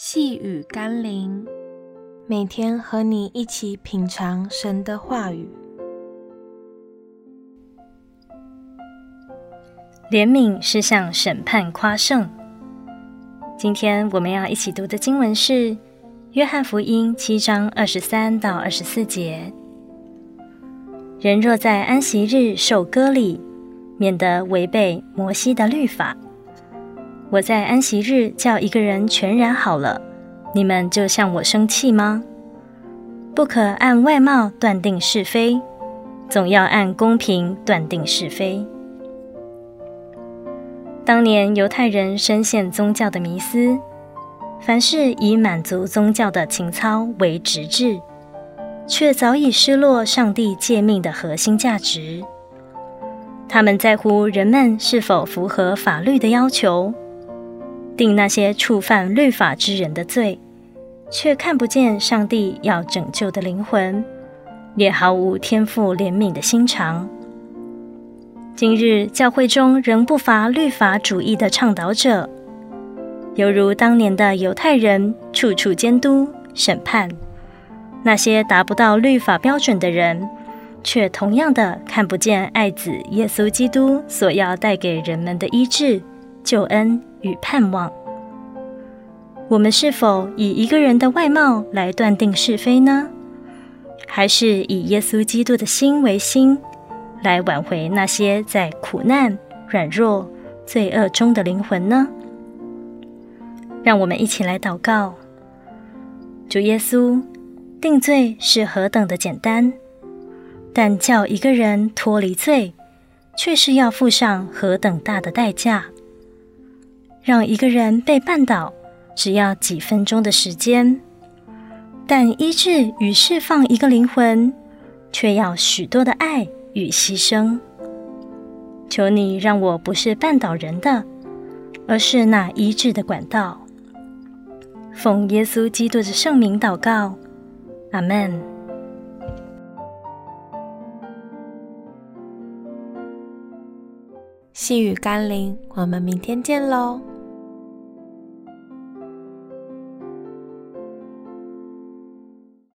细雨甘霖，每天和你一起品尝神的话语。怜悯是向审判夸胜。今天我们要一起读的经文是《约翰福音》七章二十三到二十四节。人若在安息日受割礼，免得违背摩西的律法。我在安息日叫一个人全然好了，你们就向我生气吗？不可按外貌断定是非，总要按公平断定是非。当年犹太人深陷宗教的迷思，凡事以满足宗教的情操为直至，却早已失落上帝诫命的核心价值。他们在乎人们是否符合法律的要求。定那些触犯律法之人的罪，却看不见上帝要拯救的灵魂，也毫无天赋怜悯的心肠。今日教会中仍不乏律法主义的倡导者，犹如当年的犹太人，处处监督审判那些达不到律法标准的人，却同样的看不见爱子耶稣基督所要带给人们的医治、救恩。与盼望，我们是否以一个人的外貌来断定是非呢？还是以耶稣基督的心为心，来挽回那些在苦难、软弱、罪恶中的灵魂呢？让我们一起来祷告：主耶稣，定罪是何等的简单，但叫一个人脱离罪，却是要付上何等大的代价。让一个人被绊倒，只要几分钟的时间；但医治与释放一个灵魂，却要许多的爱与牺牲。求你让我不是绊倒人的，而是那医治的管道。奉耶稣基督的圣名祷告，阿门。细雨甘霖，我们明天见喽。